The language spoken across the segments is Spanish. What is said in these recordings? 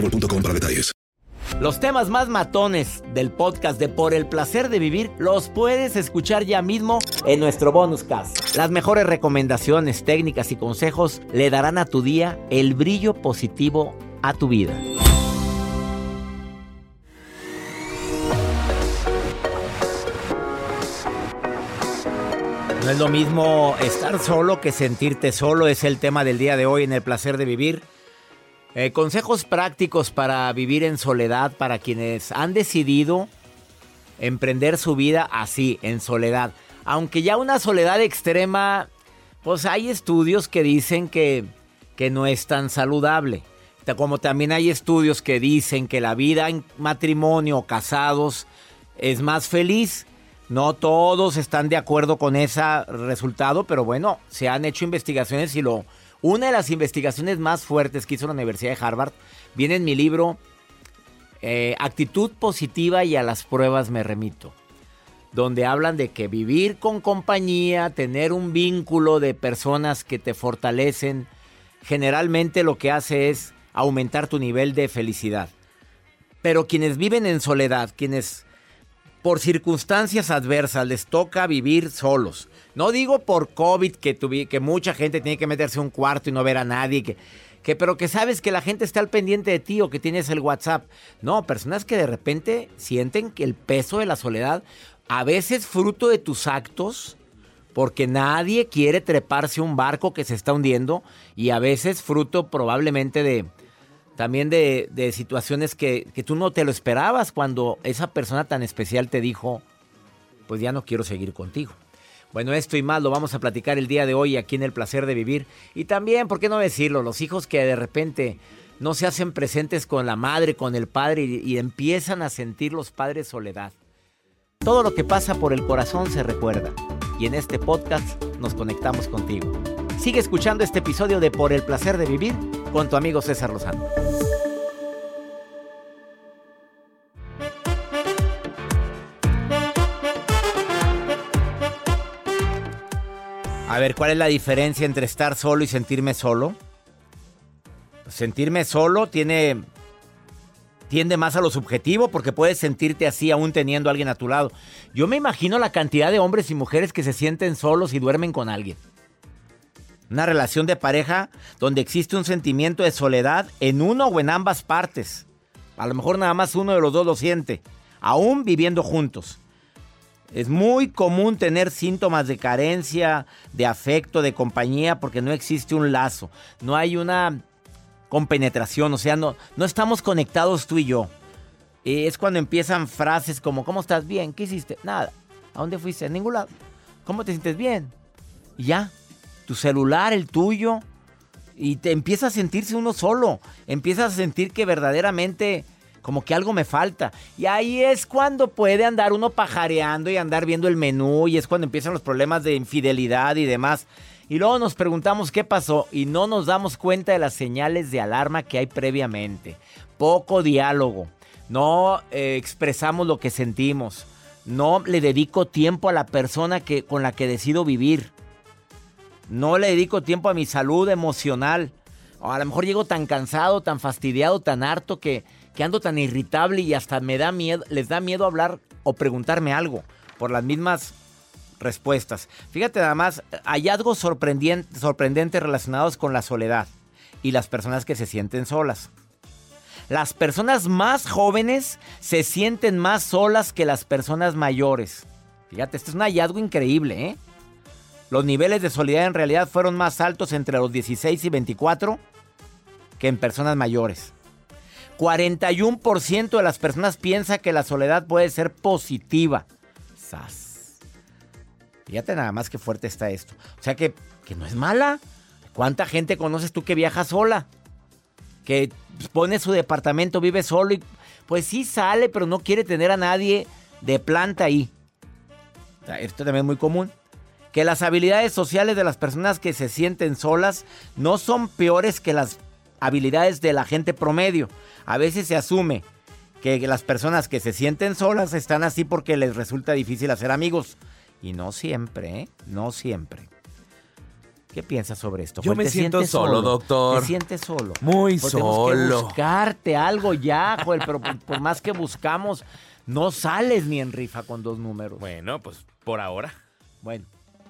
boostmobile.com para detalles. Los temas más matones del podcast de Por el placer de vivir los puedes escuchar ya mismo en nuestro bonus cast. Las mejores recomendaciones, técnicas y consejos le darán a tu día el brillo positivo a tu vida. No es lo mismo estar solo que sentirte solo, es el tema del día de hoy en el placer de vivir. Eh, consejos prácticos para vivir en soledad para quienes han decidido emprender su vida así, en soledad. Aunque ya una soledad extrema, pues hay estudios que dicen que, que no es tan saludable. Como también hay estudios que dicen que la vida en matrimonio, casados, es más feliz. No todos están de acuerdo con ese resultado, pero bueno, se han hecho investigaciones y lo... Una de las investigaciones más fuertes que hizo la Universidad de Harvard viene en mi libro eh, Actitud positiva y a las pruebas me remito, donde hablan de que vivir con compañía, tener un vínculo de personas que te fortalecen, generalmente lo que hace es aumentar tu nivel de felicidad. Pero quienes viven en soledad, quienes por circunstancias adversas les toca vivir solos. No digo por COVID que, que mucha gente tiene que meterse a un cuarto y no ver a nadie, que, pero que sabes que la gente está al pendiente de ti o que tienes el WhatsApp. No, personas que de repente sienten que el peso de la soledad, a veces fruto de tus actos, porque nadie quiere treparse a un barco que se está hundiendo y a veces fruto probablemente de, también de, de situaciones que, que, tú no te lo esperabas cuando esa persona tan especial te dijo, pues ya no quiero seguir contigo. Bueno, esto y más lo vamos a platicar el día de hoy aquí en El Placer de Vivir. Y también, ¿por qué no decirlo? Los hijos que de repente no se hacen presentes con la madre, con el padre y, y empiezan a sentir los padres soledad. Todo lo que pasa por el corazón se recuerda. Y en este podcast nos conectamos contigo. Sigue escuchando este episodio de Por el Placer de Vivir con tu amigo César Lozano. A ver, ¿cuál es la diferencia entre estar solo y sentirme solo? sentirme solo tiene tiende más a lo subjetivo porque puedes sentirte así aún teniendo a alguien a tu lado. Yo me imagino la cantidad de hombres y mujeres que se sienten solos y duermen con alguien. Una relación de pareja donde existe un sentimiento de soledad en uno o en ambas partes. A lo mejor nada más uno de los dos lo siente, aún viviendo juntos. Es muy común tener síntomas de carencia, de afecto, de compañía, porque no existe un lazo. No hay una compenetración, o sea, no, no estamos conectados tú y yo. Es cuando empiezan frases como, ¿cómo estás? Bien, ¿qué hiciste? Nada. ¿A dónde fuiste? A ningún lado. ¿Cómo te sientes bien? Y ya, tu celular, el tuyo, y te empieza a sentirse uno solo. Empiezas a sentir que verdaderamente como que algo me falta. Y ahí es cuando puede andar uno pajareando y andar viendo el menú y es cuando empiezan los problemas de infidelidad y demás. Y luego nos preguntamos qué pasó y no nos damos cuenta de las señales de alarma que hay previamente. Poco diálogo. No eh, expresamos lo que sentimos. No le dedico tiempo a la persona que, con la que decido vivir. No le dedico tiempo a mi salud emocional. A lo mejor llego tan cansado, tan fastidiado, tan harto que, que ando tan irritable y hasta me da miedo, les da miedo hablar o preguntarme algo por las mismas respuestas. Fíjate nada más, hallazgos sorprendentes relacionados con la soledad y las personas que se sienten solas. Las personas más jóvenes se sienten más solas que las personas mayores. Fíjate, este es un hallazgo increíble, ¿eh? Los niveles de soledad en realidad fueron más altos entre los 16 y 24 que en personas mayores. 41% de las personas piensa que la soledad puede ser positiva. ¡Sas! Fíjate nada más que fuerte está esto. O sea que, que no es mala. ¿Cuánta gente conoces tú que viaja sola? Que pone su departamento, vive solo y pues sí sale, pero no quiere tener a nadie de planta ahí. Esto también es muy común. Que las habilidades sociales de las personas que se sienten solas no son peores que las habilidades de la gente promedio. A veces se asume que las personas que se sienten solas están así porque les resulta difícil hacer amigos. Y no siempre, ¿eh? No siempre. ¿Qué piensas sobre esto? Yo me siento solo, doctor. ¿Te sientes solo? Muy solo. Tenemos que buscarte algo ya, Joel, pero por, más que buscamos, no sales ni en rifa con dos números. Bueno, pues por ahora. Bueno,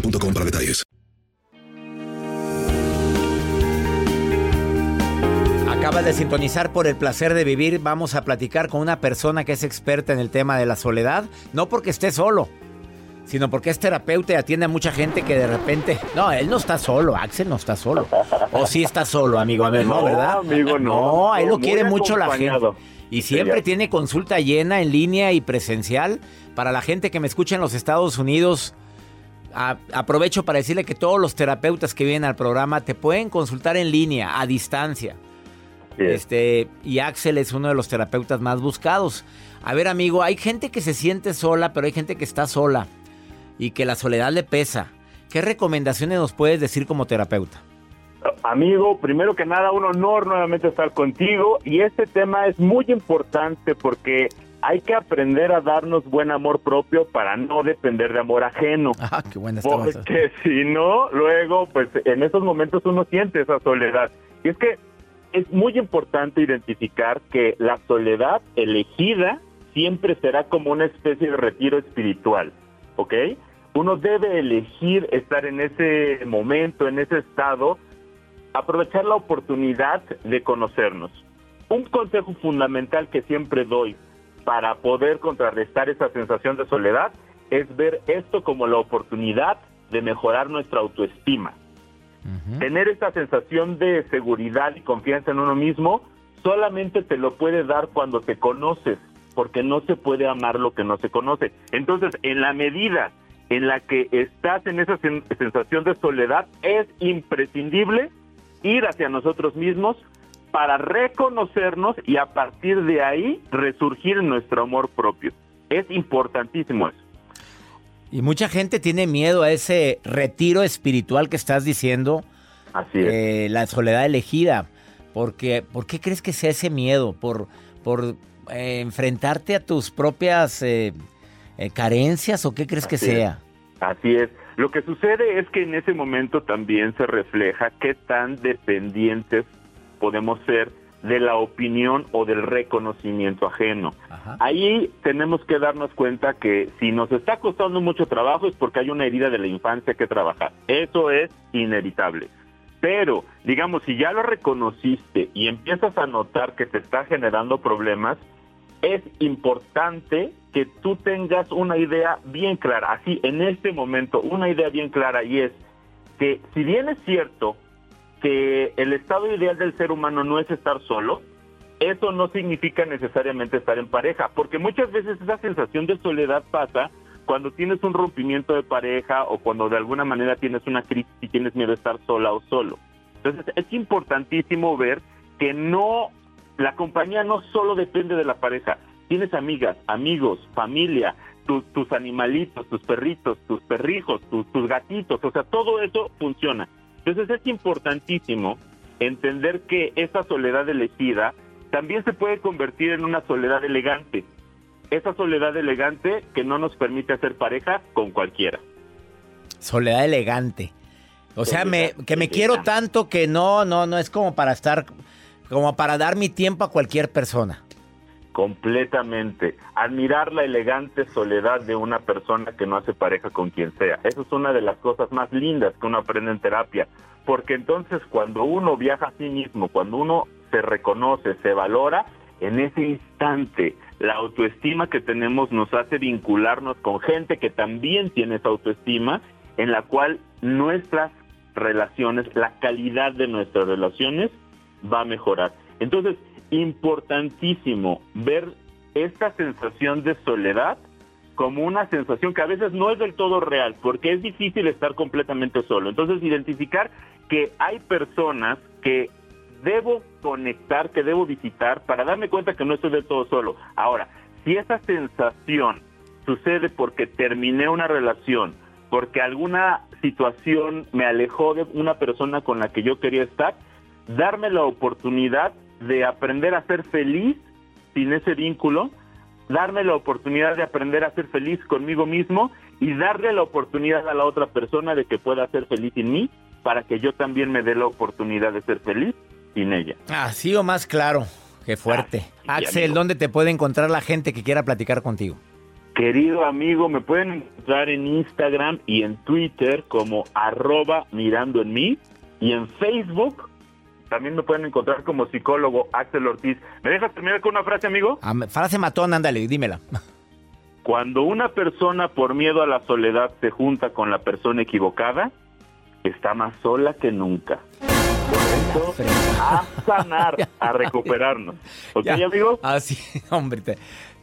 boostmobile.com para detalles. Acabas de sintonizar por el placer de vivir. Vamos a platicar con una persona que es experta en el tema de la soledad. No porque esté solo, sino porque es terapeuta y atiende a mucha gente que de repente. No, él no está solo, Axel no está solo. O sí está solo, amigo. no, ¿verdad? Amigo, no. No, ahí lo quiere mucho la gente. Y siempre tiene consulta llena en línea y presencial. Para la gente que me escucha en los Estados Unidos, aprovecho para decirle que todos los terapeutas que vienen al programa te pueden consultar en línea, a distancia. Este, y Axel es uno de los terapeutas más buscados. A ver, amigo, hay gente que se siente sola, pero hay gente que está sola y que la soledad le pesa. ¿Qué recomendaciones nos puedes decir como terapeuta? Amigo, primero que nada, un honor nuevamente estar contigo y este tema es muy importante porque hay que aprender a darnos buen amor propio para no depender de amor ajeno. Ah, qué buena Porque si no, luego, pues en esos momentos uno siente esa soledad. Y es que es muy importante identificar que la soledad elegida siempre será como una especie de retiro espiritual, ¿ok? Uno debe elegir estar en ese momento, en ese estado, aprovechar la oportunidad de conocernos. Un consejo fundamental que siempre doy para poder contrarrestar esa sensación de soledad es ver esto como la oportunidad de mejorar nuestra autoestima. Tener esa sensación de seguridad y confianza en uno mismo solamente te lo puede dar cuando te conoces, porque no se puede amar lo que no se conoce. Entonces, en la medida en la que estás en esa sensación de soledad, es imprescindible ir hacia nosotros mismos para reconocernos y a partir de ahí resurgir nuestro amor propio. Es importantísimo eso. Y mucha gente tiene miedo a ese retiro espiritual que estás diciendo. Así es. Eh, la soledad elegida. Porque, ¿Por qué crees que sea ese miedo? ¿Por, por eh, enfrentarte a tus propias eh, carencias o qué crees que sea? Así es. Lo que sucede es que en ese momento también se refleja qué tan dependientes podemos ser de la opinión o del reconocimiento ajeno. Ahí tenemos que darnos cuenta que si nos está costando mucho trabajo es porque hay una herida de la infancia que trabajar. Eso es inevitable. Pero, digamos, si ya lo reconociste y empiezas a notar que te está generando problemas, es importante que tú tengas una idea bien clara, así en este momento, una idea bien clara y es que si bien es cierto que el estado ideal del ser humano no es estar solo, eso no significa necesariamente estar en pareja, porque muchas veces esa sensación de soledad pasa cuando tienes un rompimiento de pareja o cuando de alguna manera tienes una crisis y tienes miedo de estar sola o solo. Entonces es importantísimo ver que no, la compañía no solo depende de la pareja, tienes amigas, amigos, familia, tus animalitos, tus perritos, tus perrijos, tus gatitos, o sea, todo eso funciona. Entonces es importantísimo entender que esa soledad elegida también se puede convertir en una soledad elegante. Esa soledad elegante que no nos permite hacer pareja con cualquiera. Soledad elegante. O sea, me, que me quiero tanto que no, no, no es como para estar, como para dar mi tiempo a cualquier persona. Completamente. Admirar la elegante soledad de una persona que no hace pareja con quien sea. Eso es una de las cosas más lindas que uno aprende en terapia. Porque entonces cuando uno viaja a sí mismo, cuando uno se reconoce, se valora, en ese instante la autoestima que tenemos nos hace vincularnos con gente que también tiene esa autoestima, en la cual nuestras relaciones, la calidad de nuestras relaciones va a mejorar. Entonces, importantísimo ver esta sensación de soledad como una sensación que a veces no es del todo real, porque es difícil estar completamente solo. Entonces, identificar que hay personas que debo conectar, que debo visitar para darme cuenta que no estoy del todo solo. Ahora, si esa sensación sucede porque terminé una relación, porque alguna situación me alejó de una persona con la que yo quería estar, darme la oportunidad de aprender a ser feliz sin ese vínculo, darme la oportunidad de aprender a ser feliz conmigo mismo y darle la oportunidad a la otra persona de que pueda ser feliz sin mí para que yo también me dé la oportunidad de ser feliz sin ella. Así o más claro. Qué fuerte. Axel, ¿dónde te puede encontrar la gente que quiera platicar contigo? Querido amigo, me pueden encontrar en Instagram y en Twitter como arroba mirando en mí y en Facebook también me pueden encontrar como psicólogo Axel Ortiz. ¿Me dejas terminar con una frase, amigo? Ah, frase matón, ándale, dímela. Cuando una persona por miedo a la soledad se junta con la persona equivocada, está más sola que nunca. Por eso, a sanar, a recuperarnos. ¿Ok, amigo? Así, hombre,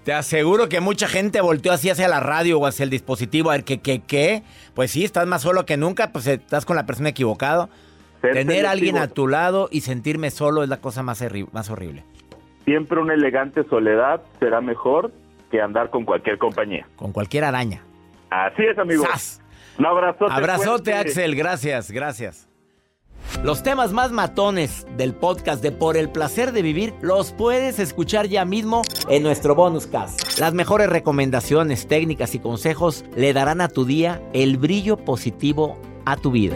te, aseguro que mucha gente volteó así hacia la radio o hacia el dispositivo a ver qué, qué, qué. Pues sí, estás más solo que nunca, pues estás con la persona equivocada. Tener a alguien a tu lado y sentirme solo es la cosa más, más horrible. Siempre una elegante soledad será mejor que andar con cualquier compañía. Con cualquier araña. Así es, amigo. Un abrazote. Abrazote, Axel. Gracias, gracias. Los temas más matones del podcast de Por el placer de vivir los puedes escuchar ya mismo en nuestro bonus cast. Las mejores recomendaciones, técnicas y consejos le darán a tu día el brillo positivo a tu vida.